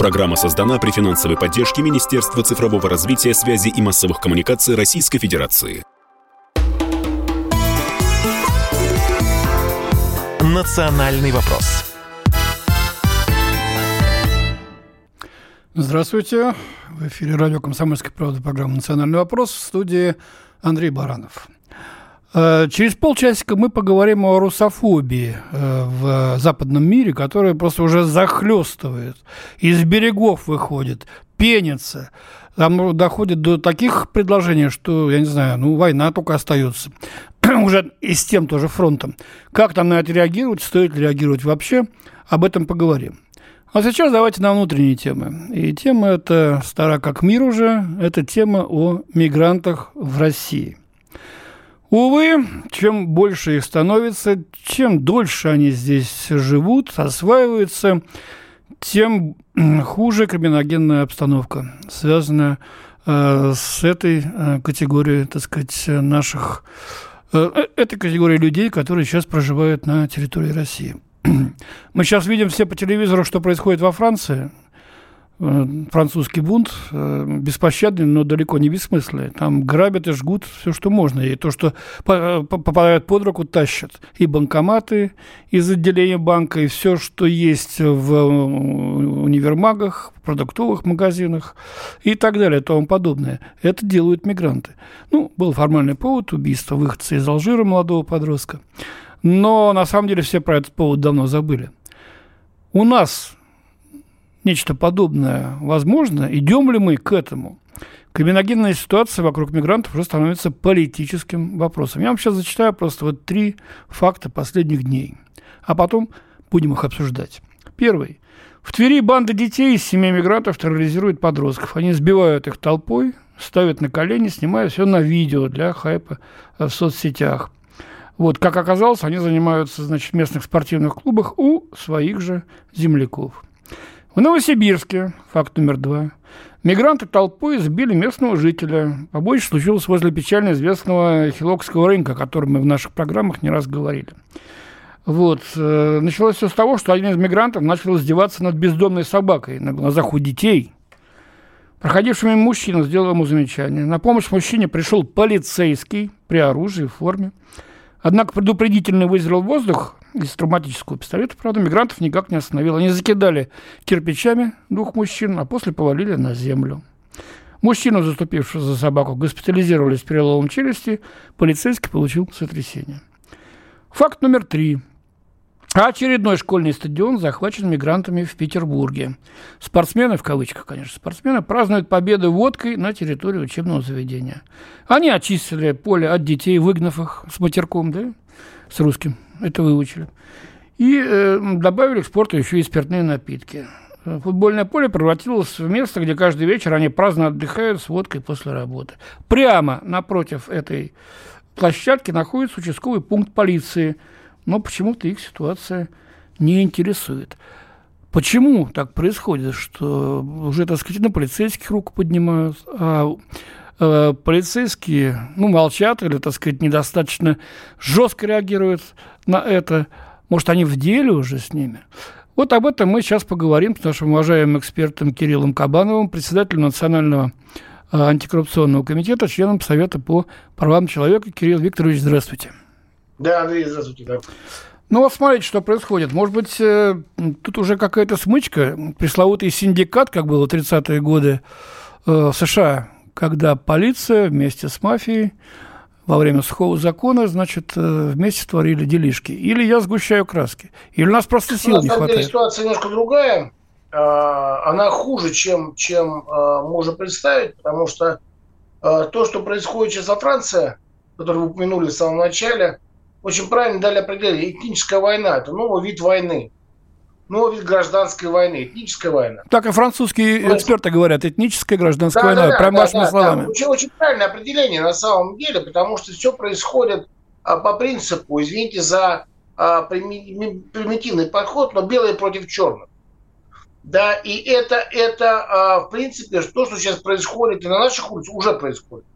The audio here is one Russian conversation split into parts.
Программа создана при финансовой поддержке Министерства цифрового развития, связи и массовых коммуникаций Российской Федерации. «Национальный вопрос». Здравствуйте. В эфире радио «Комсомольская правда» программа «Национальный вопрос» в студии Андрей Баранов. Э, через полчасика мы поговорим о русофобии э, в западном мире, которая просто уже захлестывает, из берегов выходит, пенится. Там доходит до таких предложений, что, я не знаю, ну, война только остается. уже и с тем тоже фронтом. Как там на это реагировать, стоит ли реагировать вообще, об этом поговорим. А сейчас давайте на внутренние темы. И тема эта стара как мир уже, это тема о мигрантах в России. Увы, чем больше их становится, чем дольше они здесь живут, осваиваются, тем хуже криминогенная обстановка, связанная э, с этой э, категорией, так сказать, наших, э, э этой категорией людей, которые сейчас проживают на территории России. Мы сейчас видим все по телевизору, что происходит во Франции – французский бунт э, беспощадный, но далеко не бессмысленный. Там грабят и жгут все, что можно. И то, что э, попадает под руку, тащат. И банкоматы из отделения банка, и все, что есть в универмагах, продуктовых магазинах и так далее, и тому подобное. Это делают мигранты. Ну, был формальный повод убийства выходца из Алжира молодого подростка. Но на самом деле все про этот повод давно забыли. У нас нечто подобное возможно? Идем ли мы к этому? Криминогенная ситуация вокруг мигрантов уже становится политическим вопросом. Я вам сейчас зачитаю просто вот три факта последних дней, а потом будем их обсуждать. Первый. В Твери банда детей из семи мигрантов терроризирует подростков. Они сбивают их толпой, ставят на колени, снимают все на видео для хайпа в соцсетях. Вот, как оказалось, они занимаются, значит, в местных спортивных клубах у своих же земляков. В Новосибирске, факт номер два, мигранты толпой сбили местного жителя. Побоище случилось возле печально известного Хилокского рынка, о котором мы в наших программах не раз говорили. Вот. Э, началось все с того, что один из мигрантов начал издеваться над бездомной собакой на глазах у детей. Проходивший мимо мужчина сделал ему замечание. На помощь мужчине пришел полицейский при оружии, в форме. Однако предупредительный выстрел в воздух из травматического пистолета, правда, мигрантов никак не остановил. Они закидали кирпичами двух мужчин, а после повалили на землю. Мужчину, заступившего за собаку, госпитализировали с переломом челюсти, полицейский получил сотрясение. Факт номер три. Очередной школьный стадион захвачен мигрантами в Петербурге. Спортсмены, в кавычках, конечно, спортсмены, празднуют победы водкой на территории учебного заведения. Они очистили поле от детей, выгнав их с матерком, да, с русским, это выучили. И э, добавили к спорту еще и спиртные напитки. Футбольное поле превратилось в место, где каждый вечер они праздно отдыхают с водкой после работы. Прямо напротив этой площадки находится участковый пункт полиции – но почему-то их ситуация не интересует. Почему так происходит, что уже, так сказать, на полицейских руку поднимают, а э, полицейские, ну, молчат или, так сказать, недостаточно жестко реагируют на это. Может, они в деле уже с ними? Вот об этом мы сейчас поговорим с нашим уважаемым экспертом Кириллом Кабановым, председателем Национального э, антикоррупционного комитета, членом Совета по правам человека. Кирилл Викторович, здравствуйте. Да, Андрей, здравствуйте. Да. Ну вот смотрите, что происходит. Может быть, э, тут уже какая-то смычка, пресловутый синдикат, как было в 30-е годы э, в США, когда полиция вместе с мафией во время сухого закона, значит, э, вместе творили делишки. Или я сгущаю краски, или у нас просто сил ну, не хватает. Деле, ситуация немножко другая. А, она хуже, чем, чем а, можно представить, потому что то, что происходит сейчас во Франции, которую вы упомянули в самом начале – очень правильно дали определение. Этническая война – это новый вид войны. Новый вид гражданской войны, этническая война. Так и французские Просто... эксперты говорят, этническая гражданская да, война, да, прям да, вашими да, словами. Да. Очень, очень правильное определение на самом деле, потому что все происходит а, по принципу, извините за а, примитивный подход, но белое против черных. Да, и это, это а, в принципе, то, что сейчас происходит и на наших улицах, уже происходит.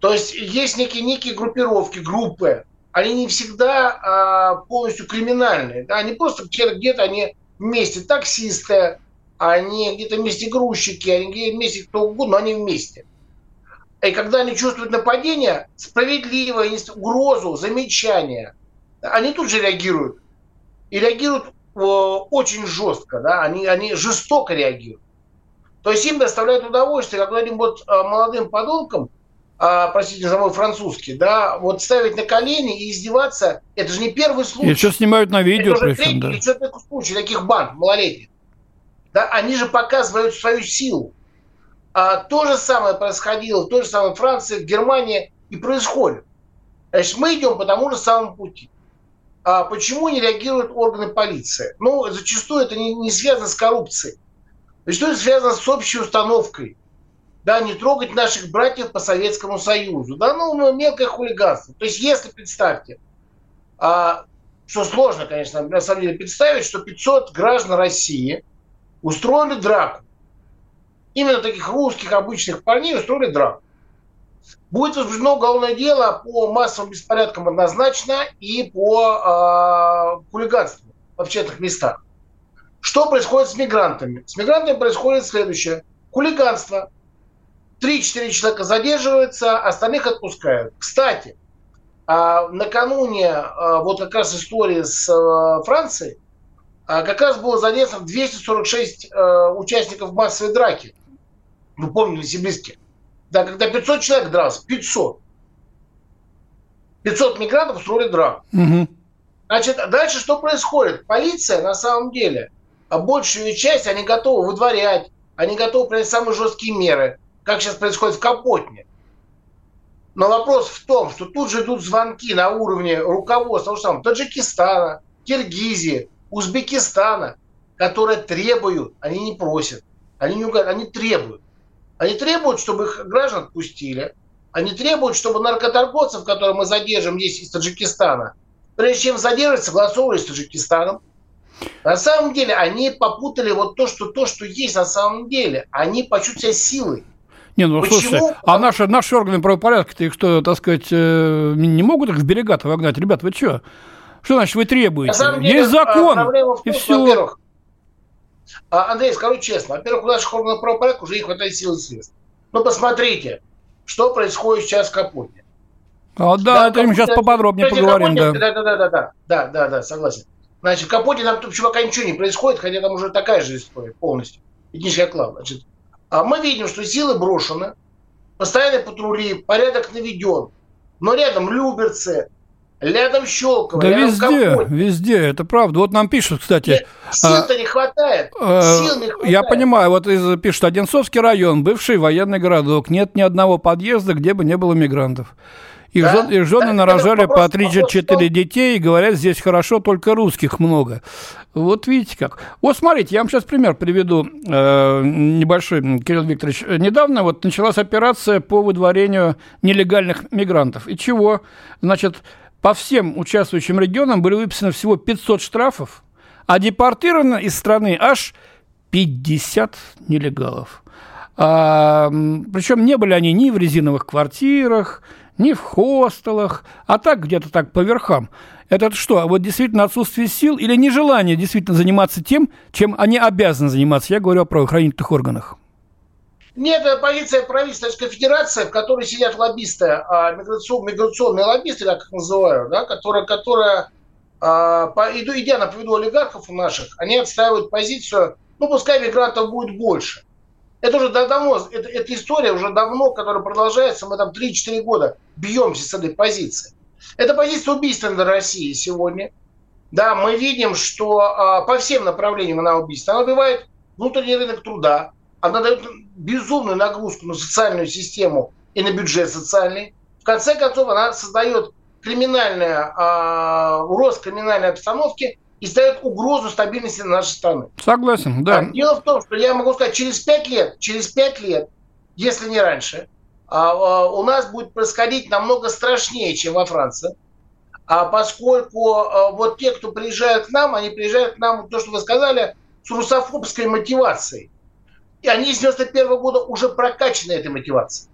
То есть есть некие, некие группировки, группы, они не всегда а, полностью криминальные. Да? Они просто где-то, где-то они вместе таксисты, они где-то вместе грузчики, они где вместе кто угодно, но они вместе. И когда они чувствуют нападение, справедливое, угрозу, замечание, они тут же реагируют. И реагируют э, очень жестко, да, они, они жестоко реагируют. То есть им доставляет удовольствие, когда этим вот э, молодым подонкам, а, простите за мой французский, да, вот ставить на колени и издеваться, это же не первый случай. И что снимают на видео. Это уже третий да. или четвертый случай таких банд малолетних. Да, они же показывают свою силу. А, то же самое происходило в той же самой Франции, в Германии и происходит. Значит, мы идем по тому же самому пути. А почему не реагируют органы полиции? Ну, зачастую это не, не связано с коррупцией. Зачастую это связано с общей установкой. Да, не трогать наших братьев по Советскому Союзу. Да, ну, ну мелкое хулиганство. То есть, если, представьте, а, что сложно, конечно, на самом деле представить, что 500 граждан России устроили драку именно таких русских обычных парней устроили драку. Будет возбуждено уголовное дело по массовым беспорядкам однозначно и по э, хулиганству в общественных местах. Что происходит с мигрантами? С мигрантами происходит следующее. Хулиганство. Три-четыре человека задерживаются, остальных отпускают. Кстати, э, накануне э, вот как раз истории с э, Францией, как раз было задержано 246 э, участников массовой драки вы помните, Новосибирске. Да, когда 500 человек дрался, 500. 500 мигрантов устроили драку. Угу. Значит, дальше что происходит? Полиция, на самом деле, а большую часть они готовы выдворять, они готовы принять самые жесткие меры, как сейчас происходит в Капотне. Но вопрос в том, что тут же идут звонки на уровне руководства того же самого Таджикистана, Киргизии, Узбекистана, которые требуют, они не просят, они не угадывают, они требуют. Они требуют, чтобы их граждан отпустили. Они требуют, чтобы наркоторговцев, которые мы задержим здесь из Таджикистана, прежде чем задерживать, согласовывали с Таджикистаном. На самом деле они попутали вот то, что то, что есть на самом деле. Они почувствовали себя силой. Не, ну Почему? слушайте, а наши, наши органы правопорядка-то их что, так сказать, э, не могут их в берега-то вогнать? Ребят, вы что? Что значит вы требуете? Деле, Есть закон, а, и все. Во-первых, а, Андрей, скажу честно, во-первых, у наших органов правопорядка уже не хватает сил и средств. Ну, посмотрите, что происходит сейчас в Капоте. А, да, да это мы сейчас поподробнее Кстати, поговорим, Капоте, да. Да, да, да, да, да, да, да, согласен. Значит, в Капоте там пока ничего не происходит, хотя там уже такая же история полностью. Этническая клава. Значит, а мы видим, что силы брошены, постоянные патрули, порядок наведен. Но рядом люберцы, Рядом Щелково, да рядом везде, Капоть. везде, это правда. Вот нам пишут, кстати. Сил-то а, не хватает. А, Сил не хватает. Я понимаю, вот из, пишут, Одинцовский район, бывший военный городок, нет ни одного подъезда, где бы не было мигрантов. Их, да? жен, их жены да, нарожали по 3-4 детей и говорят, здесь хорошо, только русских много. Вот видите как. Вот смотрите, я вам сейчас пример приведу э, небольшой, Кирилл Викторович. Недавно вот началась операция по выдворению нелегальных мигрантов. И чего? Значит, по всем участвующим регионам были выписаны всего 500 штрафов, а депортировано из страны аж 50 нелегалов. А, причем не были они ни в резиновых квартирах, ни в хостелах, а так где-то так по верхам. Это что, вот действительно отсутствие сил или нежелание действительно заниматься тем, чем они обязаны заниматься? Я говорю о правоохранительных органах. Нет, это позиция правительства Российской Федерации, в которой сидят лоббисты, а, миграцион, миграционные лоббисты, я как называю, да, которые, которые а, по, идя на поводу олигархов наших, они отстаивают позицию, ну, пускай мигрантов будет больше. Это уже давно, это, эта история уже давно, которая продолжается, мы там 3-4 года бьемся с этой позиции. Это позиция убийственная для России сегодня. Да, мы видим, что а, по всем направлениям она убийственна. Она убивает внутренний рынок труда, она дает безумную нагрузку на социальную систему и на бюджет социальный. В конце концов, она создает криминальное, э, рост криминальной обстановки и ставит угрозу стабильности нашей страны. Согласен, да. Дело в том, что я могу сказать, через пять лет, через пять лет, если не раньше, а, а, у нас будет происходить намного страшнее, чем во Франции. А поскольку а, вот те, кто приезжают к нам, они приезжают к нам, то, что вы сказали, с русофобской мотивацией. И они с 91 года уже прокачаны этой мотивацией.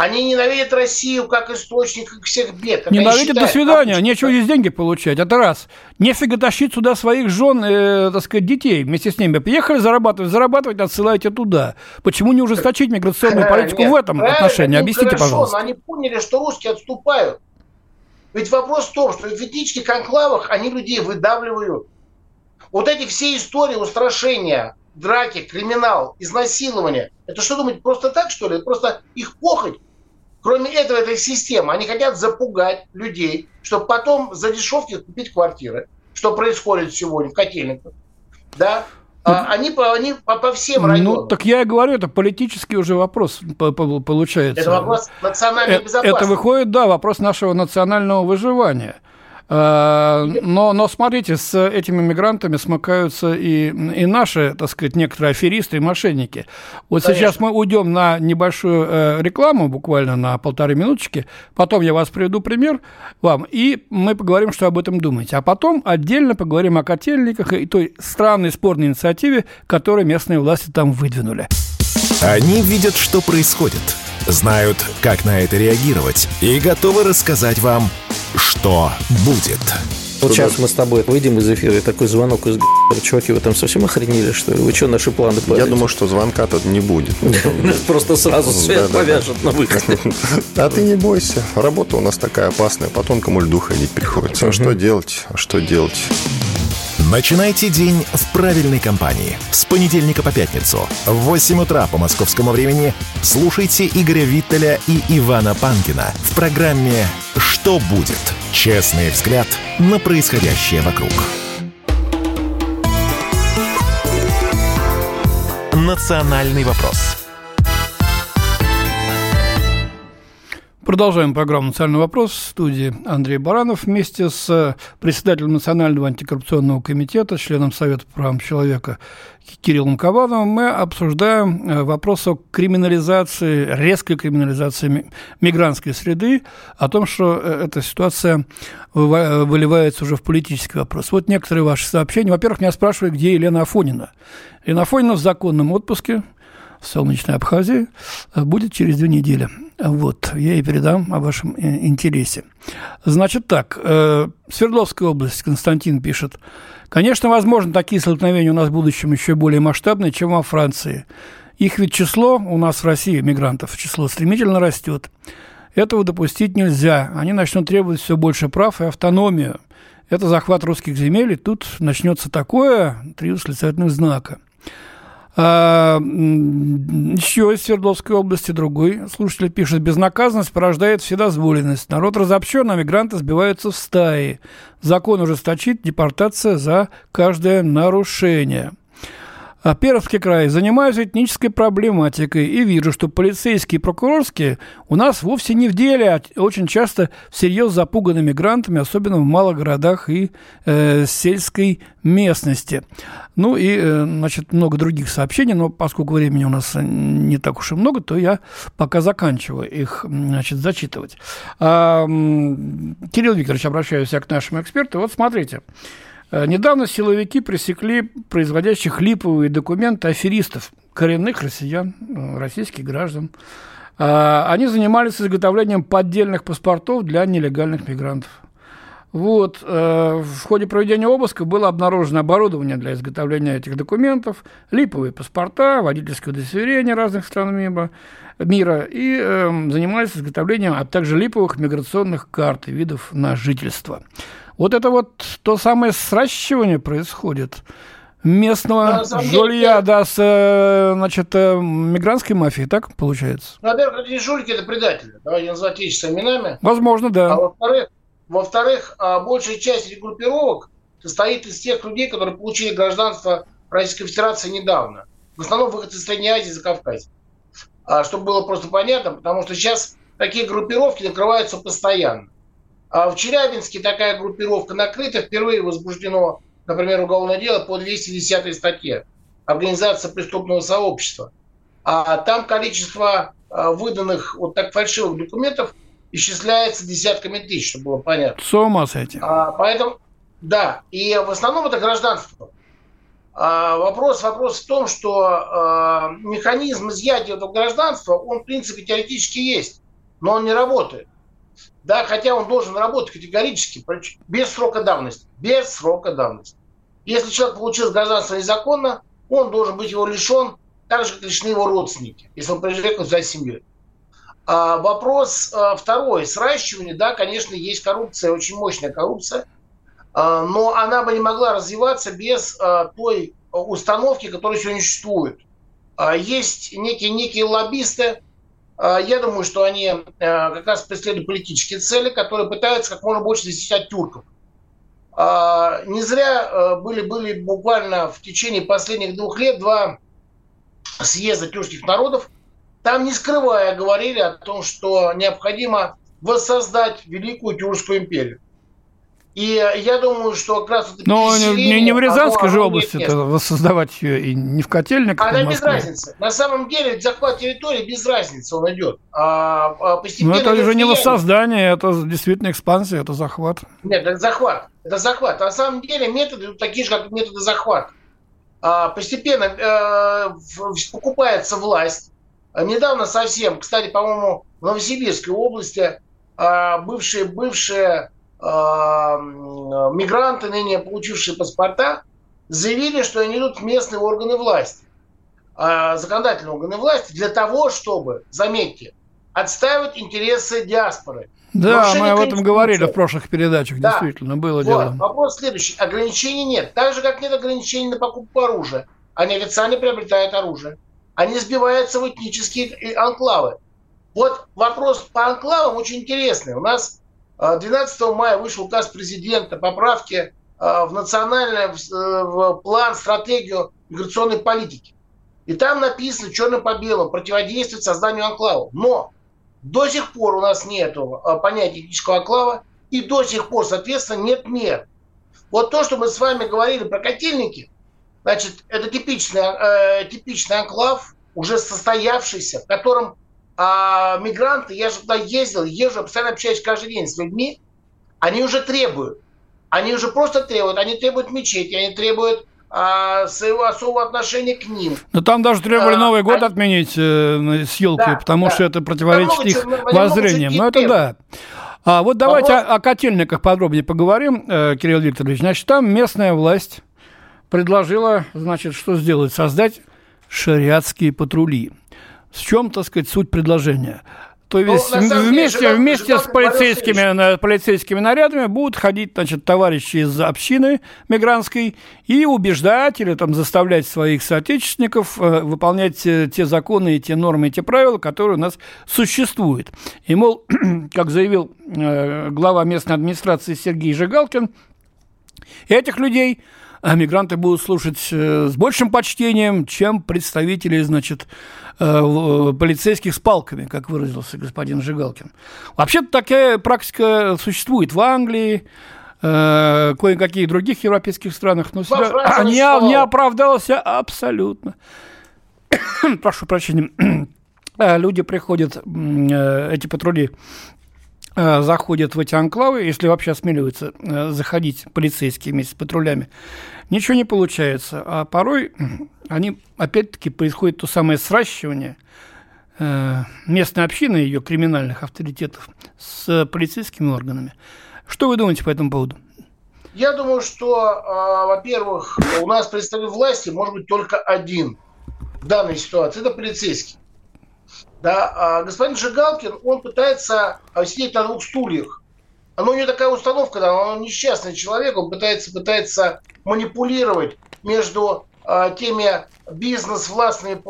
Они ненавидят Россию как источник всех бед. Как ненавидят, до свидания, обычно. нечего здесь деньги получать. Это раз. Нефига тащить сюда своих жен, э, так сказать, детей вместе с ними. Приехали зарабатывать, зарабатывать, отсылайте туда. Почему не ужесточить миграционную политику Нет, в этом отношении? Объясните, хорошо, пожалуйста. Они поняли, что русские отступают. Ведь вопрос в том, что в этнических конклавах они людей выдавливают. Вот эти все истории устрашения, драки, криминал, изнасилование, это что думать, просто так, что ли? Это просто их похоть Кроме этого, этой системы, они хотят запугать людей, чтобы потом за дешевки купить квартиры, что происходит сегодня в котельниках. Да? А ну, они, по, они по, по всем районам. Ну, так я и говорю, это политический уже вопрос получается. Это вопрос национальной это, безопасности. Это выходит, да, вопрос нашего национального выживания. Э, но, но смотрите, с этими мигрантами смыкаются и, и наши, так сказать, некоторые аферисты и мошенники. Вот Конечно. сейчас мы уйдем на небольшую э, рекламу, буквально на полторы минуточки, потом я вас приведу пример вам, и мы поговорим, что об этом думаете. А потом отдельно поговорим о котельниках и той странной спорной инициативе, которую местные власти там выдвинули. Они видят, что происходит, знают, как на это реагировать, и готовы рассказать вам, что будет. Вот сейчас мы с тобой выйдем из эфира, и такой звонок из чуваки, вы там совсем охренели, что ли? Вы что, наши планы Я думаю, что звонка тут не будет. Просто сразу свет повяжет на выходе. А ты не бойся, работа у нас такая опасная, по тонкому льду ходить приходится. А что делать? А что делать? Начинайте день в правильной компании. С понедельника по пятницу в 8 утра по московскому времени слушайте Игоря Виттеля и Ивана Панкина в программе «Что будет?» Честный взгляд на происходящее вокруг. Национальный вопрос. Продолжаем программу «Национальный вопрос» в студии Андрей Баранов вместе с председателем Национального антикоррупционного комитета, членом Совета по правам человека Кириллом Кабановым. Мы обсуждаем э, вопрос о криминализации, резкой криминализации мигрантской среды, о том, что э, эта ситуация выливается уже в политический вопрос. Вот некоторые ваши сообщения. Во-первых, меня спрашивают, где Елена Афонина. Елена Афонина в законном отпуске в солнечной Абхазии э, будет через две недели. Вот, я и передам о вашем э, интересе. Значит так, э, Свердловская область, Константин пишет. Конечно, возможно, такие столкновения у нас в будущем еще более масштабные, чем во Франции. Их ведь число у нас в России, мигрантов, число стремительно растет. Этого допустить нельзя. Они начнут требовать все больше прав и автономию. Это захват русских земель, и тут начнется такое, три восклицательных знака – еще из Свердловской области другой слушатель пишет, безнаказанность порождает вседозволенность. Народ разобщен, а мигранты сбиваются в стаи. Закон ужесточит депортация за каждое нарушение. А Пермский край занимаюсь этнической проблематикой и вижу, что полицейские и прокурорские у нас вовсе не в деле, а очень часто всерьез запуганы мигрантами, особенно в малых городах и э, сельской местности. Ну и, э, значит, много других сообщений, но поскольку времени у нас не так уж и много, то я пока заканчиваю их, значит, зачитывать. А, Кирилл Викторович, обращаюсь я к нашему эксперту. Вот смотрите. Э, недавно силовики пресекли производящих липовые документы аферистов, коренных россиян, э, российских граждан. Э, они занимались изготовлением поддельных паспортов для нелегальных мигрантов. Вот. В ходе проведения обыска было обнаружено оборудование для изготовления этих документов, липовые паспорта, водительское удостоверение разных стран мира, мира и э, занимались изготовлением, а также липовых миграционных карт и видов на жительство. Вот это вот то самое сращивание происходит местного жулья, да, с, э, значит, э, мигрантской мафией, так получается? Во-первых, эти жулики – это предатели. Давайте назвать вещи своими именами. Возможно, да. А во-вторых, во-вторых, а, большая часть группировок состоит из тех людей, которые получили гражданство Российской Федерации недавно. В основном выходцы из Средней Азии и Закавказья. А, чтобы было просто понятно, потому что сейчас такие группировки накрываются постоянно. А в Челябинске такая группировка накрыта. Впервые возбуждено, например, уголовное дело по 210 статье. Организация преступного сообщества. А там количество а, выданных вот так фальшивых документов исчисляется десятками тысяч, чтобы было понятно. С ума сойти. А, поэтому, да, и в основном это гражданство. А, вопрос, вопрос в том, что а, механизм изъятия этого гражданства, он, в принципе, теоретически есть. но он не работает. Да, хотя он должен работать категорически, без срока давности. Без срока давности. Если человек получил гражданство незаконно, он должен быть его лишен, так же, как лишены его родственники, если он приезжает за семьей. А вопрос а, второй. Сращивание, да, конечно, есть коррупция, очень мощная коррупция, а, но она бы не могла развиваться без а, той установки, которая сегодня существует. А, есть некие, некие лоббисты, я думаю, что они а, как раз преследуют политические цели, которые пытаются как можно больше защищать тюрков. Не зря были, были буквально в течение последних двух лет два съезда тюркских народов, там, не скрывая, говорили о том, что необходимо воссоздать Великую Тюркскую империю. И я думаю, что как раз... Но не, не в Рязанской оно, же области это воссоздавать ее, и не в котельниках. Она без разницы. На самом деле захват территории без разницы он идет. А, а постепенно... Но это уже не воссоздание, это действительно экспансия, это захват. Нет, это захват. Это захват. На самом деле методы такие же, как методы захвата. А, постепенно э, покупается власть, а недавно совсем, кстати, по-моему, в Новосибирской области а, бывшие, бывшие а, мигранты, ныне получившие паспорта, заявили, что они идут в местные органы власти, законодательные органы власти, для того, чтобы, заметьте, отстаивать интересы диаспоры. Да, мы об этом говорили в прошлых передачах, да. действительно, было вот. дело. Вопрос следующий. Ограничений нет. Так же, как нет ограничений на покупку оружия. Они официально приобретают оружие они сбиваются в этнические анклавы. Вот вопрос по анклавам очень интересный. У нас 12 э, мая вышел указ президента поправки э, в национальный э, в план, стратегию миграционной политики. И там написано черным по белому противодействовать созданию анклавов. Но до сих пор у нас нет понятия этнического анклава, и до сих пор, соответственно, нет мер. Вот то, что мы с вами говорили про котельники, Значит, это типичный, э, типичный анклав, уже состоявшийся, в котором э, мигранты, я же туда ездил, езжу, постоянно общаюсь каждый день с людьми, они уже требуют. Они уже просто требуют, они требуют мечети, они требуют а, своего особого отношения к ним. Но там даже требовали а, Новый год а... отменить э, с елкой, да, потому да. что это противоречит их воззрениям. Ну, это да. А вот давайте а о, о котельниках подробнее поговорим, э, Кирилл Викторович. Значит, там местная власть предложила, значит, что сделать? Создать шариатские патрули. В чем, так сказать, суть предложения? То ну, есть ну, вместе, деле, вместе с полицейскими, полицейскими нарядами будут ходить значит, товарищи из общины мигрантской и убеждать или там, заставлять своих соотечественников э, выполнять те, те законы, те нормы, и те правила, которые у нас существуют. И, мол, как заявил э, глава местной администрации Сергей Жигалкин, этих людей – а мигранты будут слушать э, с большим почтением, чем представители, значит, э, полицейских с палками, как выразился господин Жигалкин. Вообще-то такая практика существует в Англии, э, кое-каких других европейских странах, но себя не, не оправдался абсолютно. Прошу прощения. Люди приходят, эти патрули Э, заходят в эти анклавы, если вообще осмеливаются э, заходить полицейские вместе с патрулями, ничего не получается. А порой они, опять-таки, происходит то самое сращивание э, местной общины, ее криминальных авторитетов с полицейскими органами. Что вы думаете по этому поводу? Я думаю, что, во-первых, у нас представитель власти может быть только один в данной ситуации. Это полицейский. Да, а господин Жигалкин, он пытается а, сидеть на двух стульях. Но у него такая установка, да, он несчастный человек, он пытается, пытается манипулировать между а, теми бизнес-властными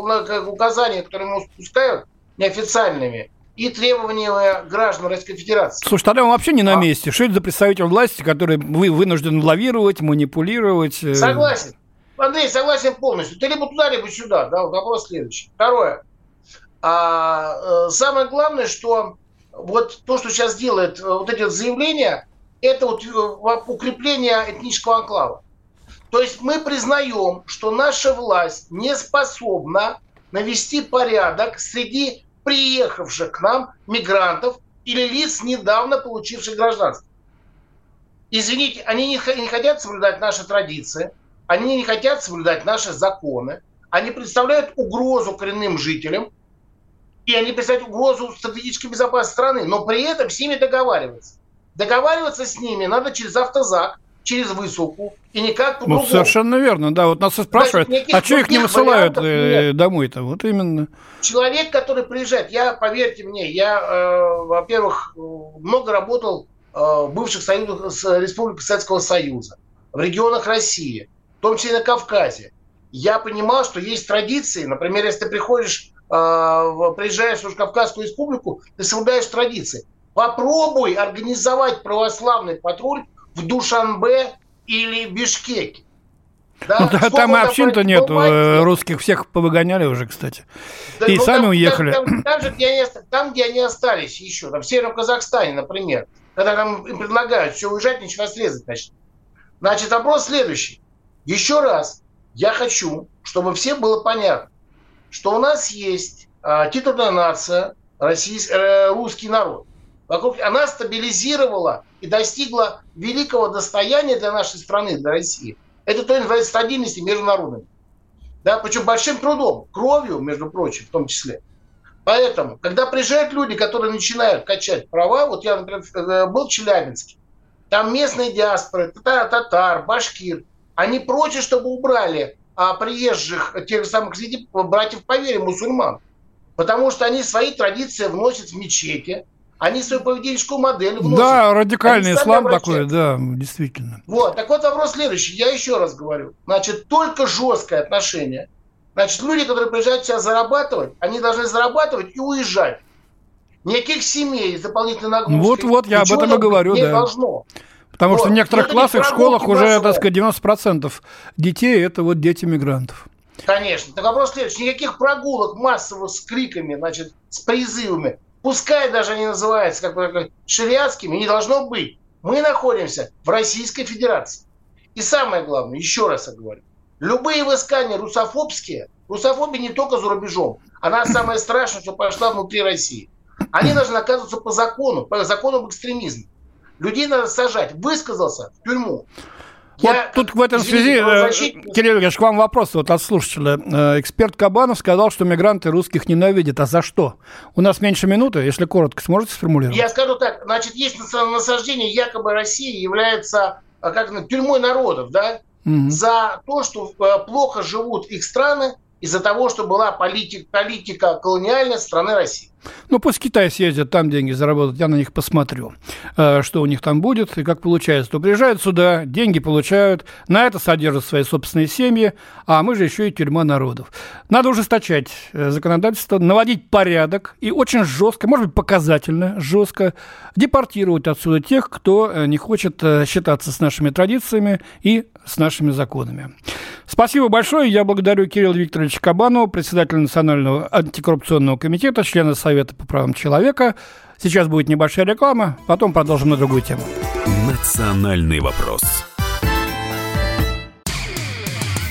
указаниями, которые ему спускают, неофициальными, и требованиями граждан Российской Федерации. Слушай, тогда он вообще не на а? месте. Что это за представитель власти, который вы вынужден лавировать, манипулировать? Э? Согласен. Андрей, согласен полностью. Ты либо туда, либо сюда. Да, вопрос следующий. Второе. А э, самое главное, что вот то, что сейчас делает э, вот эти вот заявления, это вот э, укрепление этнического анклава. То есть мы признаем, что наша власть не способна навести порядок среди приехавших к нам мигрантов или лиц, недавно получивших гражданство. Извините, они не, хотят соблюдать наши традиции, они не хотят соблюдать наши законы, они представляют угрозу коренным жителям, и они представляют угрозу стратегической безопасности страны, но при этом с ними договариваться. Договариваться с ними надо через автозак, через высылку и никак ну, по-другому. Ну, совершенно верно, да. Вот нас и спрашивают, Значит, а что их не высылают э, домой-то? Вот именно. Человек, который приезжает, я, поверьте мне, я, э, во-первых, много работал э, в бывших союзах, республиках Советского Союза, в регионах России, в том числе на Кавказе. Я понимал, что есть традиции. Например, если ты приходишь, э, приезжаешь в Кавказскую республику, ты соблюдаешь традиции. Попробуй организовать православный патруль в Душанбе или Бишкеке. Да, ну, там общин-то нет, э, русских всех повыгоняли уже, кстати. Да, и ну, сами там, уехали. Там, там, там, же, где они, там, где они остались еще, там, в Северном Казахстане, например, когда там им предлагают все уезжать, ничего срезать значит. Значит, вопрос следующий. Еще раз, я хочу, чтобы всем было понятно, что у нас есть э, титульная нация, российский, э, русский народ. Вокруг, она стабилизировала и достигла великого достояния для нашей страны, для России. Это то называется стабильности между народами. Да, причем большим трудом, кровью, между прочим, в том числе. Поэтому, когда приезжают люди, которые начинают качать права, вот я, например, э, был в Челябинске, там местные диаспоры, татар, татар башкир, они против, чтобы убрали а, приезжих, тех же самых братьев по вере, мусульман. Потому что они свои традиции вносят в мечети, они свою поведенческую модель вносят. Да, радикальный ислам такой, да, действительно. Вот, так вот вопрос следующий. Я еще раз говорю. Значит, только жесткое отношение. Значит, люди, которые приезжают сюда зарабатывать, они должны зарабатывать и уезжать. Никаких семей дополнительной нагрузкой. Вот-вот, я об этом и говорю, да. должно. Потому вот. что в некоторых это классах, школах уже, так сказать, 90% детей – это вот дети мигрантов. Конечно. Так вопрос следующий. Никаких прогулок массовых с криками, значит, с призывами пускай даже они называются как бы шариатскими, не должно быть. Мы находимся в Российской Федерации. И самое главное, еще раз я говорю, любые выскания русофобские, русофобия не только за рубежом, она самая страшная, что пошла внутри России. Они должны наказываться по закону, по закону об экстремизме. Людей надо сажать. Высказался в тюрьму. Вот я, тут в этом связи, э, Кирилл Ильич, к вам вопрос вот от слушателя. Э, эксперт Кабанов сказал, что мигранты русских ненавидят. А за что? У нас меньше минуты, если коротко, сможете сформулировать? Я скажу так. Значит, есть насаждение, якобы Россия является а, как тюрьмой народов, да, угу. за то, что э, плохо живут их страны, из-за того, что была политик, политика колониальная страны России. Ну, пусть Китай съездят, там деньги заработают, я на них посмотрю, э, что у них там будет и как получается. То приезжают сюда, деньги получают, на это содержат свои собственные семьи, а мы же еще и тюрьма народов. Надо ужесточать э, законодательство, наводить порядок и очень жестко, может быть, показательно, жестко депортировать отсюда тех, кто э, не хочет считаться с нашими традициями и с нашими законами. Спасибо большое. Я благодарю Кирилла Викторовича Кабанова, председателя Национального антикоррупционного комитета, члена Совета по правам человека. Сейчас будет небольшая реклама, потом продолжим на другую тему. Национальный вопрос.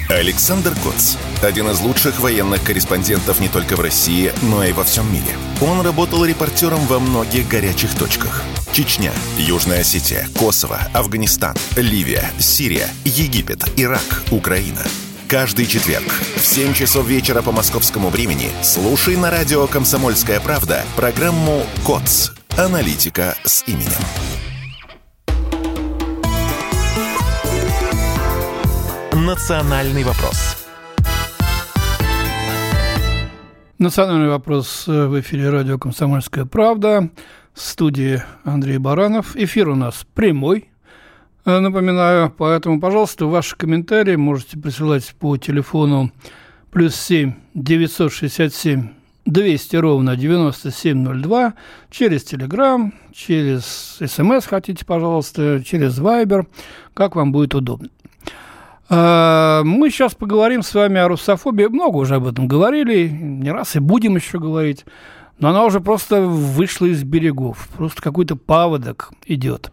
Александр Коц. Один из лучших военных корреспондентов не только в России, но и во всем мире. Он работал репортером во многих горячих точках. Чечня, Южная Осетия, Косово, Афганистан, Ливия, Сирия, Египет, Ирак, Украина. Каждый четверг в 7 часов вечера по московскому времени слушай на радио «Комсомольская правда» программу «КОЦ. Аналитика с именем». Национальный вопрос. Национальный вопрос в эфире радио «Комсомольская правда». В студии Андрей Баранов. Эфир у нас прямой, э, напоминаю. Поэтому, пожалуйста, ваши комментарии можете присылать по телефону плюс 7 967 200 ровно 9702 через Телеграм, через СМС хотите, пожалуйста, через Вайбер, как вам будет удобно. А, мы сейчас поговорим с вами о русофобии. Много уже об этом говорили, не раз и будем еще говорить. Но она уже просто вышла из берегов. Просто какой-то паводок идет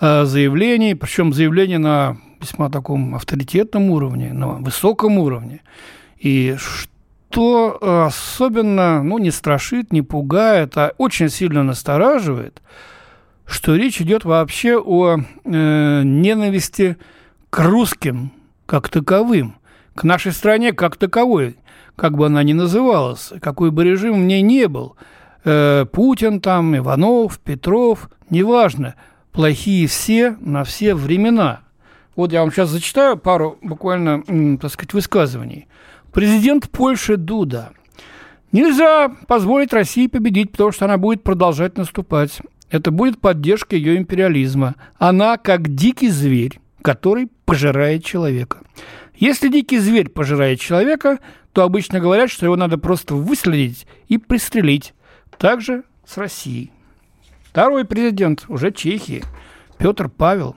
заявлений, причем заявление на весьма таком авторитетном уровне, на высоком уровне. И что особенно, ну, не страшит, не пугает, а очень сильно настораживает, что речь идет вообще о э, ненависти к русским как таковым, к нашей стране как таковой, как бы она ни называлась, какой бы режим в ней не был, э, Путин там, Иванов, Петров, неважно, плохие все на все времена. Вот я вам сейчас зачитаю пару буквально, так сказать, высказываний. Президент Польши Дуда. Нельзя позволить России победить, потому что она будет продолжать наступать. Это будет поддержка ее империализма. Она как дикий зверь, который пожирает человека. Если дикий зверь пожирает человека, то обычно говорят, что его надо просто выследить и пристрелить. Также с Россией. Второй президент уже Чехии, Петр Павел,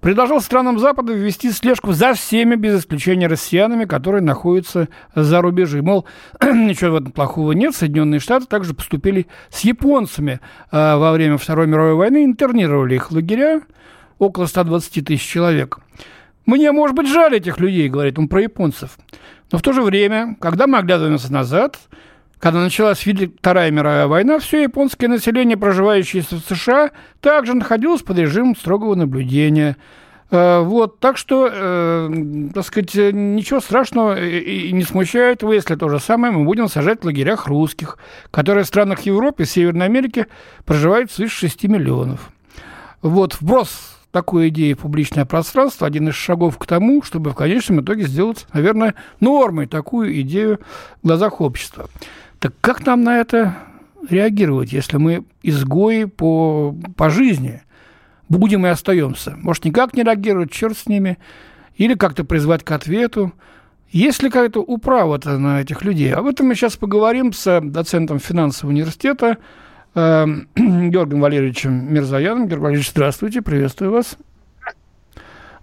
предложил странам Запада ввести слежку за всеми, без исключения россиянами, которые находятся за рубежи. Мол, ничего в этом плохого нет. Соединенные Штаты также поступили с японцами э, во время Второй мировой войны, интернировали их в лагеря, около 120 тысяч человек. Мне, может быть, жаль этих людей, говорит он про японцев. Но в то же время, когда мы оглядываемся назад, когда началась Вторая мировая война, все японское население, проживающее в США, также находилось под режимом строгого наблюдения. Э, вот, так что, э, так сказать, ничего страшного и не смущает его, если то же самое мы будем сажать в лагерях русских, которые в странах Европы и Северной Америки проживают свыше 6 миллионов. Вот, вброс такой идеи в публичное пространство один из шагов к тому, чтобы в конечном итоге сделать, наверное, нормой такую идею в глазах общества. Так как нам на это реагировать, если мы изгои по, по жизни? Будем и остаемся. Может, никак не реагировать, черт с ними, или как-то призвать к ответу. Есть ли какая-то управа-то на этих людей? Об этом мы сейчас поговорим с доцентом финансового университета Эм, Георгием Валерьевичем Мирзаяном. Георгий Валерьевич, здравствуйте, приветствую вас.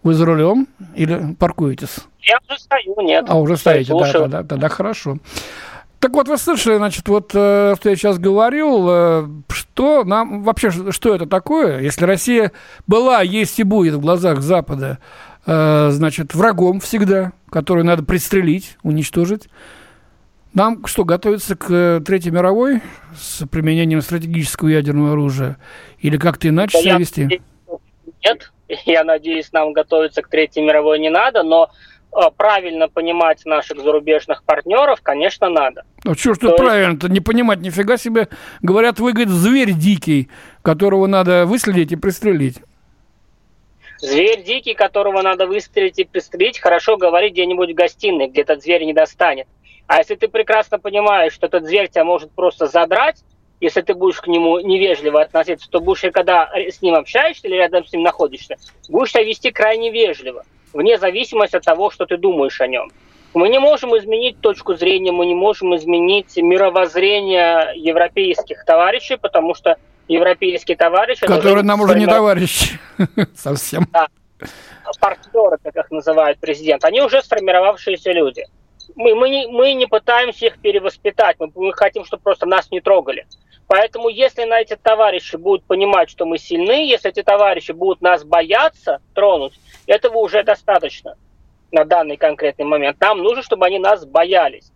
Вы за рулем или паркуетесь? Я уже стою, нет. А, уже стоите, да, тогда, тогда хорошо. Так вот, вы слышали, значит, вот, э, что я сейчас говорил, э, что нам, вообще, что это такое, если Россия была, есть и будет в глазах Запада, э, значит, врагом всегда, который надо пристрелить, уничтожить, нам что, готовиться к Третьей мировой с применением стратегического ядерного оружия? Или как-то иначе себя вести? Нет, я надеюсь, нам готовиться к Третьей мировой не надо, но правильно понимать наших зарубежных партнеров, конечно, надо. Ну что ж тут правильно-то не понимать, нифига себе. Говорят, вы, говорит, зверь дикий, которого надо выследить и пристрелить. Зверь дикий, которого надо выстрелить и пристрелить, хорошо говорить где-нибудь в гостиной, где этот зверь не достанет. А если ты прекрасно понимаешь, что этот зверь тебя может просто задрать, если ты будешь к нему невежливо относиться, то будешь, когда с ним общаешься или рядом с ним находишься, будешь себя вести крайне вежливо, вне зависимости от того, что ты думаешь о нем. Мы не можем изменить точку зрения, мы не можем изменить мировоззрение европейских товарищей, потому что европейские товарищи... Которые нам уже не товарищи совсем. Да. Партнеры, как их называет президент, они уже сформировавшиеся люди мы, мы, не, мы не пытаемся их перевоспитать, мы, мы хотим, чтобы просто нас не трогали. Поэтому если на эти товарищи будут понимать, что мы сильны, если эти товарищи будут нас бояться тронуть, этого уже достаточно на данный конкретный момент. Нам нужно, чтобы они нас боялись.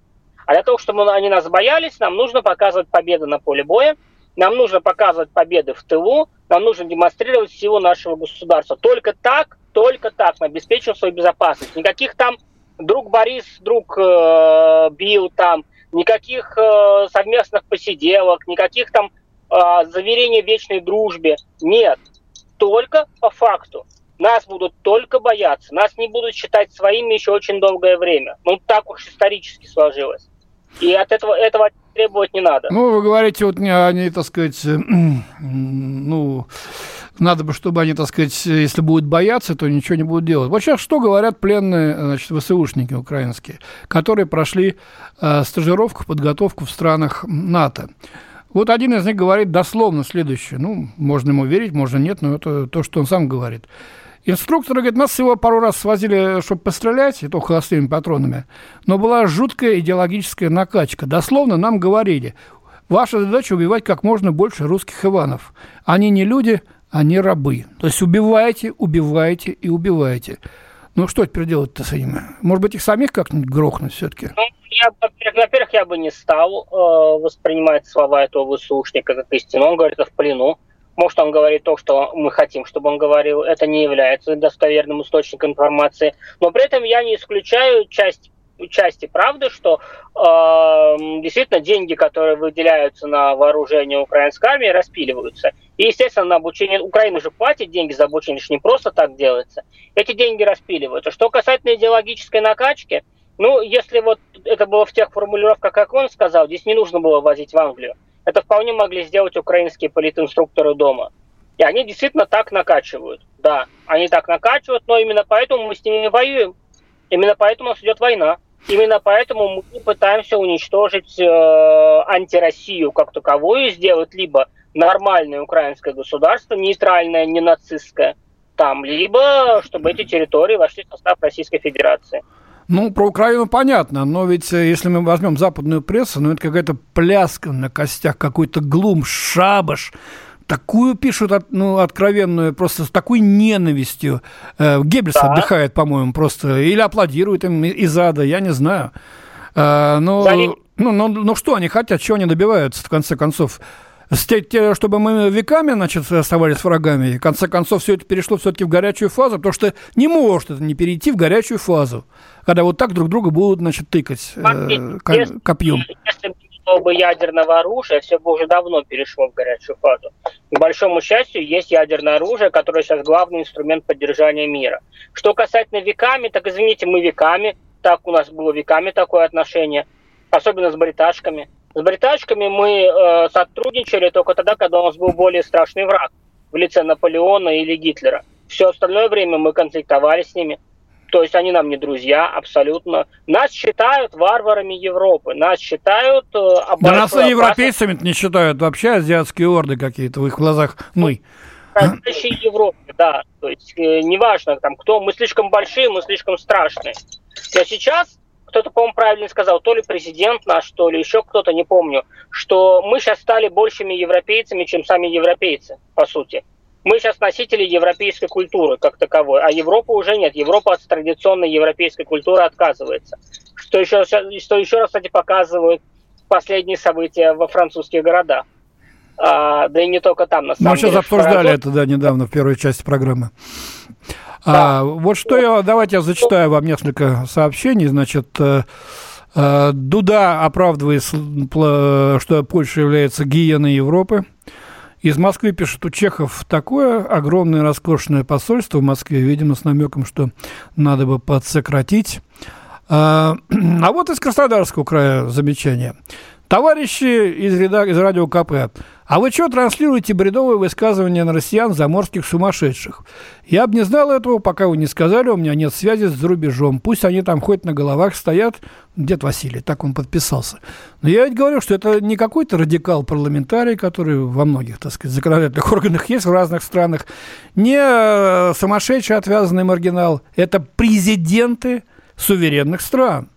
А для того, чтобы они нас боялись, нам нужно показывать победы на поле боя, нам нужно показывать победы в тылу, нам нужно демонстрировать силу нашего государства. Только так, только так мы обеспечим свою безопасность. Никаких там друг Борис, друг э, бил там, никаких э, совместных посиделок, никаких там э, заверений вечной дружбе. Нет, только по факту. Нас будут только бояться, нас не будут считать своими еще очень долгое время. Ну, так уж исторически сложилось. И от этого, этого требовать не надо. Ну, вы говорите, вот они, так сказать, ну, надо бы, чтобы они, так сказать, если будут бояться, то ничего не будут делать. Вот сейчас что говорят пленные значит, ВСУшники украинские, которые прошли э, стажировку, подготовку в странах НАТО. Вот один из них говорит дословно следующее. Ну, можно ему верить, можно нет, но это то, что он сам говорит. Инструкторы, говорит, нас всего пару раз свозили, чтобы пострелять, и то холостыми патронами, но была жуткая идеологическая накачка. Дословно нам говорили, ваша задача убивать как можно больше русских Иванов. Они не люди, они рабы. То есть убивайте, убивайте и убивайте. Ну, что теперь делать-то с ними? Может быть, их самих как-нибудь грохнуть все-таки? Ну, во-первых, я бы не стал э, воспринимать слова этого ВСУшника как истину. Он говорит это в плену. Может, он говорит то, что мы хотим, чтобы он говорил. Это не является достоверным источником информации. Но при этом я не исключаю часть части правды, что э, действительно деньги, которые выделяются на вооружение украинской армии, распиливаются. И, естественно, на обучение... Украина же платит деньги за обучение, это не просто так делается. Эти деньги распиливаются. Что касательно идеологической накачки, ну, если вот это было в тех формулировках, как он сказал, здесь не нужно было возить в Англию. Это вполне могли сделать украинские политинструкторы дома. И они действительно так накачивают. Да, они так накачивают, но именно поэтому мы с ними воюем. Именно поэтому у нас идет война. Именно поэтому мы пытаемся уничтожить э, антироссию как таковую, сделать либо нормальное украинское государство, нейтральное, не нацистское, там, либо чтобы эти территории вошли в состав Российской Федерации. Ну, про Украину понятно, но ведь э, если мы возьмем западную прессу, ну, это какая-то пляска на костях, какой-то глум, шабаш, такую пишут, ну, откровенную, просто с такой ненавистью. Э, Геббельс да. отдыхает, по-моему, просто, или аплодирует им из ада, я не знаю. Э, но, ну, ну, ну, что они хотят, чего они добиваются, в конце концов? Чтобы мы веками, значит, оставались врагами. И в конце концов, все это перешло все-таки в горячую фазу, потому что не может это не перейти в горячую фазу, когда вот так друг друга будут, значит, тыкать э, копьем. Если было бы ядерного оружия, все бы уже давно перешло в горячую фазу. К большому счастью, есть ядерное оружие, которое сейчас главный инструмент поддержания мира. Что касательно веками, так извините, мы веками, так у нас было веками такое отношение, особенно с бриташками – с британчиками мы э, сотрудничали только тогда, когда у нас был более страшный враг в лице Наполеона или Гитлера. Все остальное время мы конфликтовали с ними. То есть они нам не друзья, абсолютно. Нас считают варварами Европы. Нас считают... Э, да нас и европейцами не считают. Вообще азиатские орды какие-то в их глазах мы. Настоящей Европе, да. То есть э, неважно, там, кто. Мы слишком большие, мы слишком страшные. А сейчас кто-то, по-моему, правильно сказал, то ли президент наш, то ли еще кто-то, не помню, что мы сейчас стали большими европейцами, чем сами европейцы, по сути. Мы сейчас носители европейской культуры как таковой, а Европа уже нет. Европа от традиционной европейской культуры отказывается. Что еще, что еще раз, кстати, показывают последние события во французских городах. А, да и не только там, на самом Мы деле. Мы сейчас обсуждали это, да, недавно в первой части программы. А, вот что я, давайте я зачитаю вам несколько сообщений. Значит, э, э, Дуда оправдывает, что Польша является гиеной Европы. Из Москвы пишет у Чехов такое огромное роскошное посольство в Москве, видимо, с намеком, что надо бы подсократить. А, а вот из Краснодарского края замечание. Товарищи из, ряда, из радио КП, а вы что транслируете бредовые высказывания на россиян заморских сумасшедших? Я бы не знал этого, пока вы не сказали, у меня нет связи с рубежом. Пусть они там хоть на головах стоят. Дед Василий, так он подписался. Но я ведь говорю, что это не какой-то радикал-парламентарий, который во многих, так сказать, законодательных органах есть в разных странах, не э, сумасшедший отвязанный маргинал. Это президенты суверенных стран,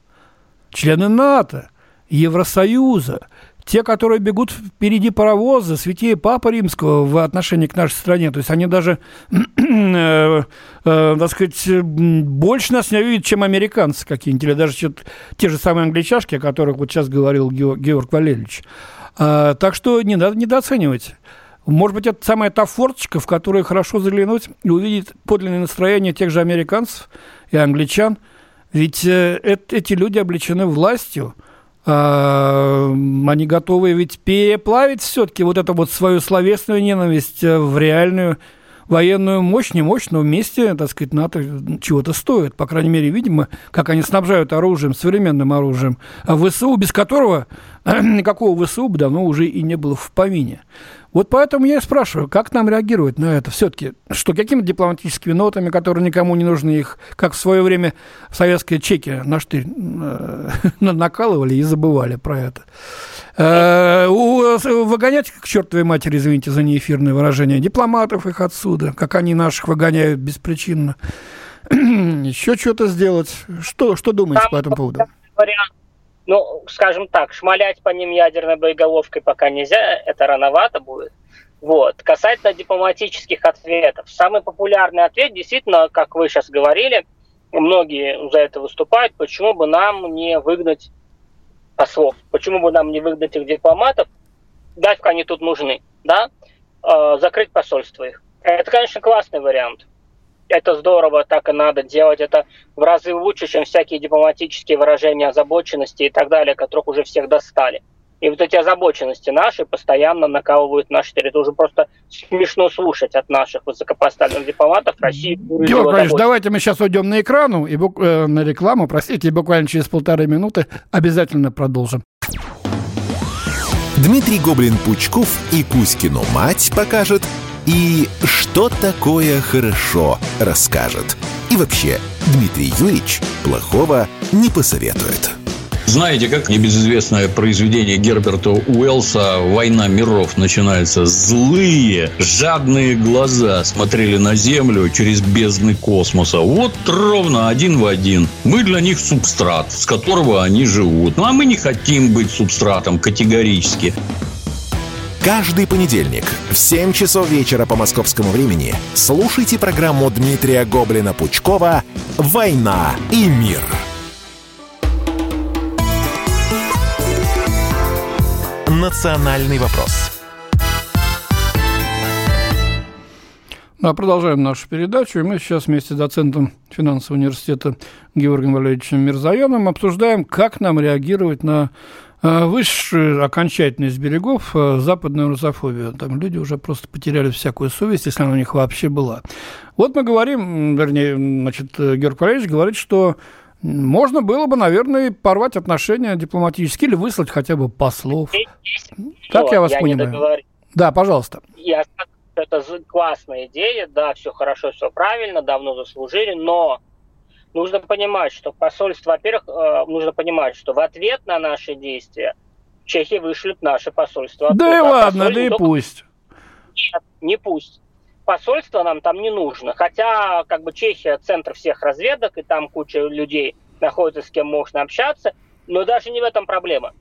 члены НАТО – Евросоюза, те, которые бегут впереди паровоза, святее Папа Римского в отношении к нашей стране. То есть они даже, э, э, так сказать, больше нас не видят, чем американцы какие-нибудь, или даже те же самые англичашки, о которых вот сейчас говорил Георг Валерьевич. А, так что не надо недооценивать. Может быть, это самая та форточка, в которую хорошо заглянуть и увидеть подлинное настроение тех же американцев и англичан. Ведь э, эти люди облечены властью – они готовы ведь переплавить все-таки вот эту вот свою словесную ненависть э, в реальную военную мощь, не мощь, но вместе, так сказать, НАТО чего-то стоит. По крайней мере, видимо, как они снабжают оружием, современным оружием, а ВСУ, без которого никакого ВСУ бы давно уже и не было в помине. Вот поэтому я и спрашиваю, как нам реагировать на это все-таки? Что, какими дипломатическими нотами, которые никому не нужны, их, как в свое время советские чеки на штырь э, накалывали и забывали про это. Э, выгонять к чертовой матери, извините за неэфирное выражение, дипломатов их отсюда, как они наших выгоняют беспричинно. Еще что-то сделать. Что, что думаете Там по этому поводу? Вариант ну, скажем так, шмалять по ним ядерной боеголовкой пока нельзя, это рановато будет. Вот. Касательно дипломатических ответов. Самый популярный ответ, действительно, как вы сейчас говорили, многие за это выступают, почему бы нам не выгнать послов, почему бы нам не выгнать их дипломатов, дать, они тут нужны, да, э, закрыть посольство их. Это, конечно, классный вариант. Это здорово, так и надо делать. Это в разы лучше, чем всякие дипломатические выражения озабоченности и так далее, которых уже всех достали. И вот эти озабоченности наши постоянно накалывают наши территории. Уже просто смешно слушать от наших высокопоставленных дипломатов России. Георгий давайте мы сейчас уйдем на экрану и бук- э, на рекламу, простите, и буквально через полторы минуты обязательно продолжим. Дмитрий Гоблин-Пучков и Кузькину мать покажет, и что такое хорошо расскажет. И вообще, Дмитрий Юрьевич плохого не посоветует. Знаете, как небезызвестное произведение Герберта Уэллса «Война миров» начинается? Злые, жадные глаза смотрели на Землю через бездны космоса. Вот ровно один в один. Мы для них субстрат, с которого они живут. Ну, а мы не хотим быть субстратом категорически. Каждый понедельник в 7 часов вечера по московскому времени слушайте программу Дмитрия Гоблина-Пучкова «Война и мир». «Национальный вопрос». Да, продолжаем нашу передачу. И мы сейчас вместе с доцентом финансового университета Георгием Валерьевичем Мирзаяном обсуждаем, как нам реагировать на э, высшую окончательность берегов э, западную русофобию. Там люди уже просто потеряли всякую совесть, если она у них вообще была. Вот мы говорим, вернее, значит, Георг Валерьевич говорит, что можно было бы, наверное, порвать отношения дипломатические или выслать хотя бы послов. Так я вас я понимаю. Да, пожалуйста. Я это классная идея, да, все хорошо, все правильно, давно заслужили, но нужно понимать, что посольство, во-первых, э, нужно понимать, что в ответ на наши действия Чехия вышлют наше посольство. Да и ладно, да и пусть. Нет, не пусть. Посольство нам там не нужно. Хотя, как бы, Чехия центр всех разведок, и там куча людей находится, с кем можно общаться. Но даже не в этом проблема.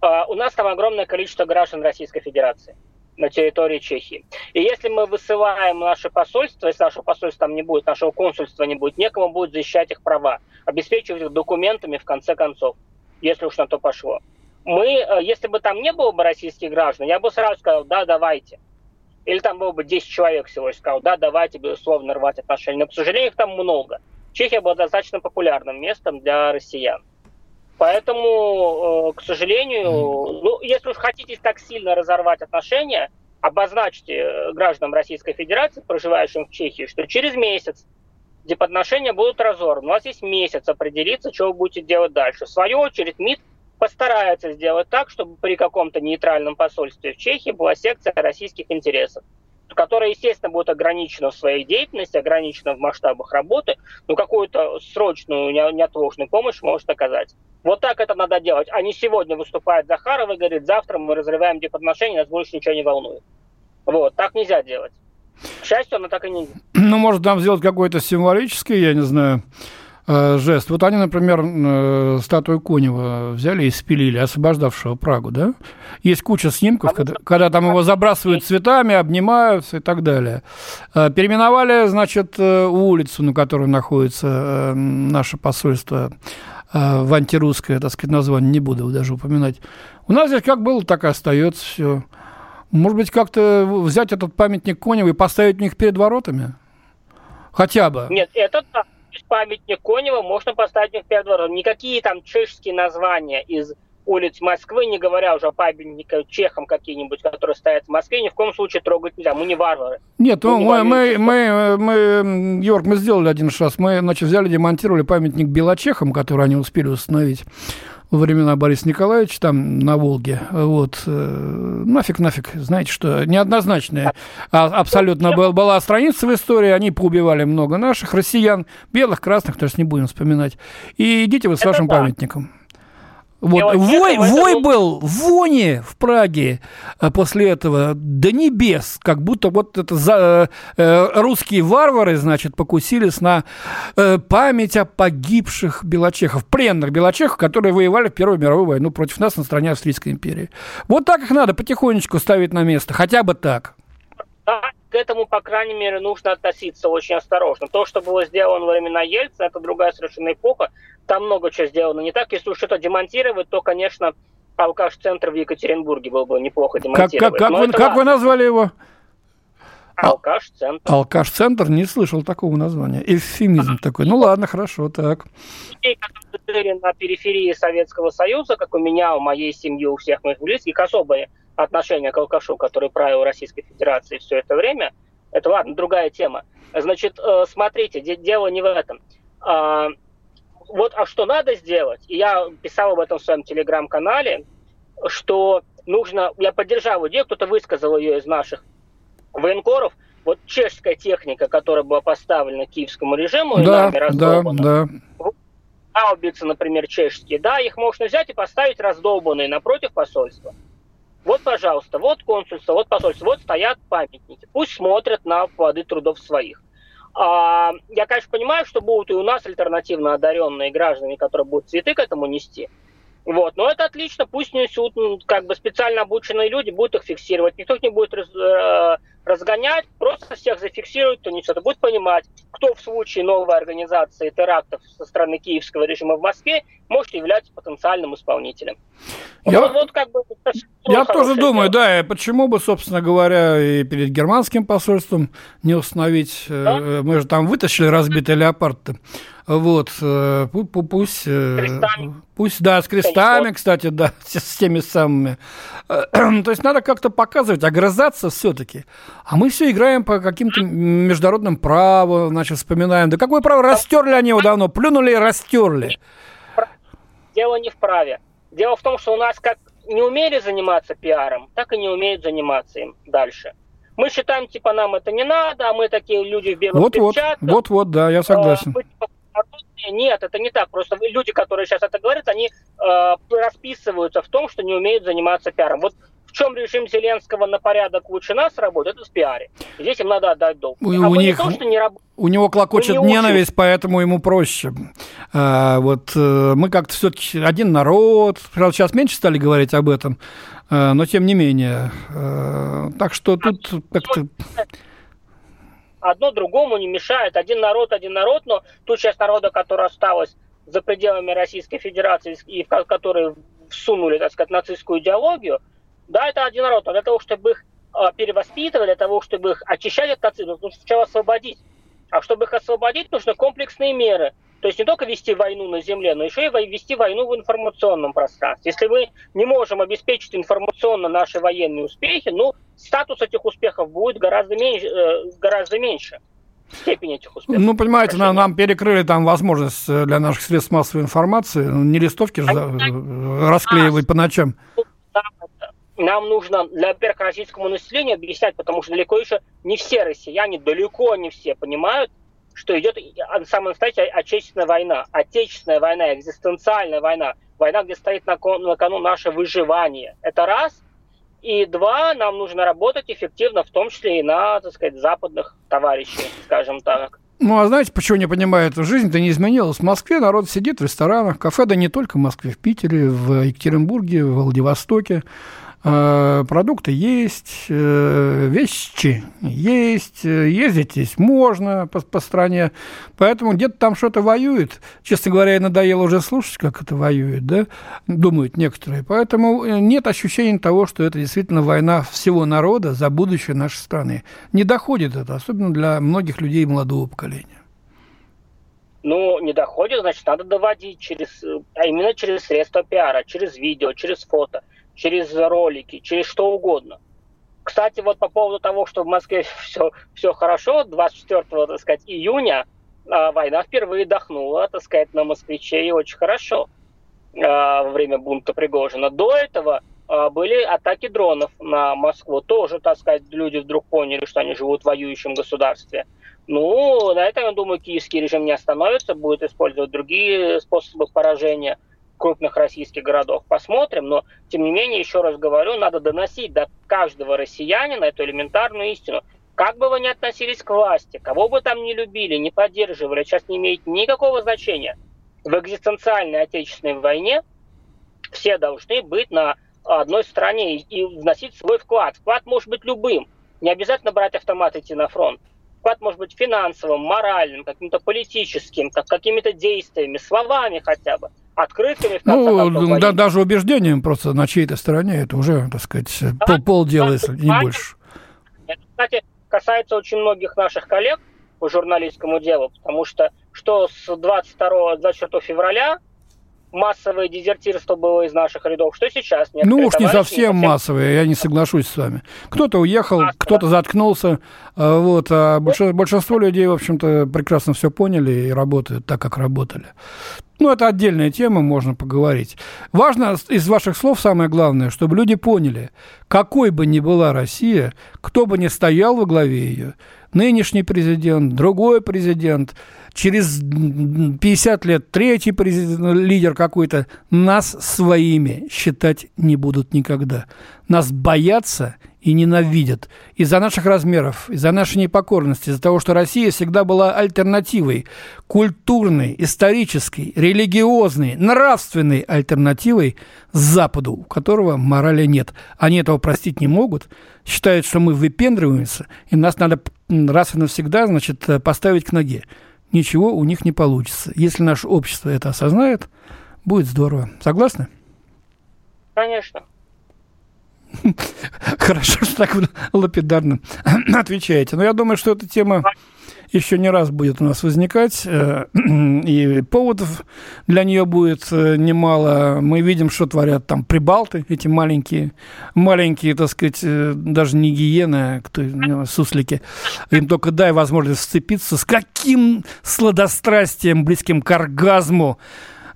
А, у нас там огромное количество граждан Российской Федерации на территории Чехии. И если мы высылаем наше посольство, если нашего посольства там не будет, нашего консульства не будет, некому будет защищать их права, обеспечивать их документами в конце концов, если уж на то пошло. Мы, э, если бы там не было бы российских граждан, я бы сразу сказал, да, давайте. Или там было бы 10 человек всего лишь сказал, да, давайте, безусловно, рвать отношения. Но, к сожалению, их там много. Чехия была достаточно популярным местом для россиян. Поэтому, э, к сожалению, ну, если уж хотите так сильно разорвать отношения, обозначьте э, гражданам Российской Федерации, проживающим в Чехии, что через месяц дипотношения будут разорваны. У вас есть месяц определиться, что вы будете делать дальше. В свою очередь МИД постарается сделать так, чтобы при каком-то нейтральном посольстве в Чехии была секция российских интересов которая, естественно, будет ограничена в своей деятельности, ограничена в масштабах работы, но какую-то срочную, неотложную помощь может оказать. Вот так это надо делать. А не сегодня выступает Захаров и говорит, завтра мы разрываем дипотношения, нас больше ничего не волнует. Вот, так нельзя делать. К счастью, оно так и не... Ну, может, нам сделать какой-то символический, я не знаю, жест. Вот они, например, э, статую Конева взяли и спилили, освобождавшего Прагу, да? Есть куча снимков, а когда, когда там его забрасывают цветами, обнимаются и так далее. Э, переименовали, значит, улицу, на которой находится наше посольство в антирусское, так сказать, название, не буду даже упоминать. У нас здесь как было, так и остается все. Может быть, как-то взять этот памятник Конева и поставить у них перед воротами? Хотя бы. Нет, это так памятник Конева можно поставить в перед воротами. Никакие там чешские названия из улиц Москвы, не говоря уже о памятниках чехам какие-нибудь, которые стоят в Москве, ни в коем случае трогать нельзя. Мы не варвары. Нет, мы, ну, мы, мы, мы, мы, Йорк, мы сделали один шаг. Мы, значит, взяли, демонтировали памятник белочехам, который они успели установить во времена Бориса Николаевича там на Волге. Вот. Э, нафиг, нафиг. Знаете, что неоднозначная а, абсолютно была страница в истории. Они поубивали много наших россиян, белых, красных, даже не будем вспоминать. И идите вы с вашим памятником. Вот. Вой, вой был в Воне в Праге э, после этого до небес, как будто вот это за, э, э, русские варвары, значит, покусились на э, память о погибших белочехов, пленных белочехов, которые воевали в Первую мировую войну против нас на стороне Австрийской империи. Вот так их надо потихонечку ставить на место, хотя бы так. к этому, по крайней мере, нужно относиться очень осторожно. То, что было сделано во времена Ельцина, это другая совершенно эпоха там много чего сделано не так. Если уж что-то демонтировать, то, конечно, алкаш-центр в Екатеринбурге был бы неплохо демонтировать. Как, как, как, вы, как вы назвали его? Алкаш-центр. Алкаш-центр, не слышал такого названия. Эвфемизм такой. Ну ладно, хорошо, так. Людей, которые жили на периферии Советского Союза, как у меня, у моей семьи, у всех моих близких, особое отношение к алкашу, который правил Российской Федерации все это время, это ладно, другая тема. Значит, э, смотрите, дело не в этом. Вот, а что надо сделать? И я писал об этом в своем телеграм-канале, что нужно, я поддержал идею, кто-то высказал ее из наших военкоров, вот чешская техника, которая была поставлена киевскому режиму, да, и да, да. Аубицы, например, чешские, да, их можно взять и поставить раздолбанные напротив посольства. Вот, пожалуйста, вот консульство, вот посольство, вот стоят памятники. Пусть смотрят на плоды трудов своих. А, я, конечно, понимаю, что будут и у нас альтернативно одаренные граждане, которые будут цветы к этому нести. Вот. Но это отлично, пусть несут, как бы специально обученные люди будут их фиксировать. Никто их не будет раз, э, разгонять, просто всех зафиксируют, кто несет, и будет понимать, кто в случае новой организации терактов со стороны киевского режима в Москве может являться потенциальным исполнителем. Я, вот, вот как бы, я тоже думаю, дело. да, почему бы, собственно говоря, и перед германским посольством не установить, э, да? мы же там вытащили разбитый леопард -то. Вот, э, пусть, э, пусть, да, с крестами, кстати, да, с теми самыми. То есть надо как-то показывать, огрызаться все-таки. А мы все играем по каким-то международным правам, значит, вспоминаем. Да какое право? Растерли они его давно, плюнули и растерли. Дело не в праве. Дело в том, что у нас как не умели заниматься пиаром, так и не умеют заниматься им дальше. Мы считаем, типа, нам это не надо, а мы такие люди в белых вот, перчатках. Вот, вот, вот, да, я согласен. Мы, типа, нет, это не так. Просто люди, которые сейчас это говорят, они э, расписываются в том, что не умеют заниматься пиаром. Вот в чем режим Зеленского на порядок лучше нас работает, это в пиаре. Здесь им надо отдать долг. У, а у, них, то, что не раб... у него клокочет не ненависть, учим. поэтому ему проще. А, вот э, мы как-то все-таки один народ. Правда, сейчас меньше стали говорить об этом, э, но тем не менее. Э, так что тут как-то одно другому не мешает. Один народ, один народ, но ту часть народа, которая осталась за пределами Российской Федерации и в которой всунули, так сказать, нацистскую идеологию, да, это один народ, но для того, чтобы их э, перевоспитывать, для того, чтобы их очищать от нацизма, нужно сначала освободить. А чтобы их освободить, нужны комплексные меры. То есть не только вести войну на земле, но еще и вести войну в информационном пространстве. Если мы не можем обеспечить информационно наши военные успехи, ну, статус этих успехов будет гораздо меньше. Э, гораздо меньше степень этих успехов. Ну, понимаете, нам, нам перекрыли там возможность э, для наших средств массовой информации, не листовки же а, расклеивать а, по ночам. Нам нужно, для, во-первых, российскому населению объяснять, потому что далеко еще не все россияне, далеко не все понимают, что идет самая настоящая отечественная война. Отечественная война, экзистенциальная война. Война, где стоит на кону, на кону наше выживание. Это раз. И два, нам нужно работать эффективно, в том числе и на, так сказать, западных товарищей, скажем так. Ну, а знаете, почему не понимают? Жизнь-то не изменилась. В Москве народ сидит в ресторанах, кафе, да не только в Москве, в Питере, в Екатеринбурге, в Владивостоке. Э, продукты есть, э, вещи есть, э, ездить здесь можно по, по стране, поэтому где-то там что-то воюет. Честно говоря, надоело уже слушать, как это воюет, да, думают некоторые. Поэтому нет ощущения того, что это действительно война всего народа за будущее нашей страны. Не доходит это, особенно для многих людей молодого поколения. Ну, не доходит, значит, надо доводить через, а именно через средства пиара, через видео, через фото – через ролики, через что угодно. Кстати, вот по поводу того, что в Москве все, все хорошо, 24 так сказать, июня а, война впервые дохнула, так сказать, на москвичей очень хорошо а, во время бунта Пригожина. До этого а, были атаки дронов на Москву. Тоже, так сказать, люди вдруг поняли, что они живут в воюющем государстве. Ну, на этом, я думаю, киевский режим не остановится, будет использовать другие способы поражения – крупных российских городов. Посмотрим, но тем не менее, еще раз говорю, надо доносить до каждого россиянина эту элементарную истину. Как бы вы ни относились к власти, кого бы там не любили, не поддерживали, сейчас не имеет никакого значения. В экзистенциальной отечественной войне все должны быть на одной стороне и вносить свой вклад. Вклад может быть любым. Не обязательно брать автомат и идти на фронт. Вклад может быть финансовым, моральным, каким-то политическим, как какими-то действиями, словами хотя бы открытыми. Ну, концов, да, даже убеждением просто на чьей-то стороне, это уже, так сказать, да, полдела, да, если не больше. Это, кстати, касается очень многих наших коллег по журналистскому делу, потому что что с 22-24 февраля массовое дезертирство было из наших рядов, что сейчас нет. Ну уж не совсем массовое, я не соглашусь с вами. Кто-то уехал, кто-то заткнулся, а, вот, а большинство людей, в общем-то, прекрасно все поняли и работают так, как работали. Ну, это отдельная тема, можно поговорить. Важно из ваших слов самое главное, чтобы люди поняли, какой бы ни была Россия, кто бы ни стоял во главе ее, нынешний президент, другой президент, через 50 лет третий лидер какой-то, нас своими считать не будут никогда. Нас боятся и ненавидят из-за наших размеров, из-за нашей непокорности, из-за того, что Россия всегда была альтернативой, культурной, исторической, религиозной, нравственной альтернативой Западу, у которого морали нет. Они этого простить не могут, считают, что мы выпендриваемся, и нас надо раз и навсегда, значит, поставить к ноге. Ничего у них не получится. Если наше общество это осознает, будет здорово. Согласны? Конечно. Хорошо, что так лапидарно отвечаете. Но я думаю, что эта тема еще не раз будет у нас возникать, э, и поводов для нее будет э, немало. Мы видим, что творят там прибалты, эти маленькие, маленькие, так сказать, э, даже не гиены, а кто, суслики. Им только дай возможность сцепиться. С каким сладострастием, близким к оргазму,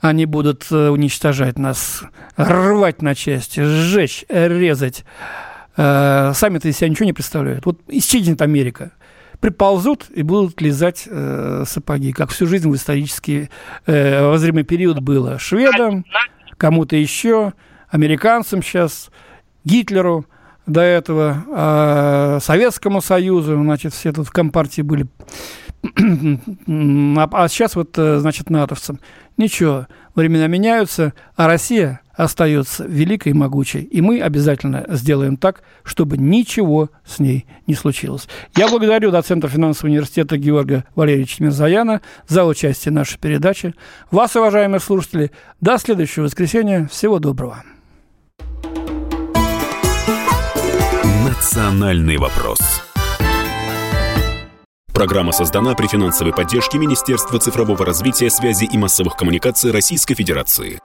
они будут уничтожать нас, рвать на части, сжечь, резать. Сами-то из себя ничего не представляют. Вот исчезнет Америка приползут и будут лизать э, сапоги, как всю жизнь в исторический э, возримый период было шведам, кому-то еще, американцам сейчас, Гитлеру до этого, э, Советскому Союзу, значит, все тут в Компартии были, а, а сейчас вот, э, значит, натовцам. Ничего, времена меняются, а Россия остается великой и могучей. И мы обязательно сделаем так, чтобы ничего с ней не случилось. Я благодарю доцента финансового университета Георгия Валерьевича Мирзаяна за участие в нашей передаче. Вас, уважаемые слушатели, до следующего воскресенья. Всего доброго. Национальный вопрос. Программа создана при финансовой поддержке Министерства цифрового развития, связи и массовых коммуникаций Российской Федерации.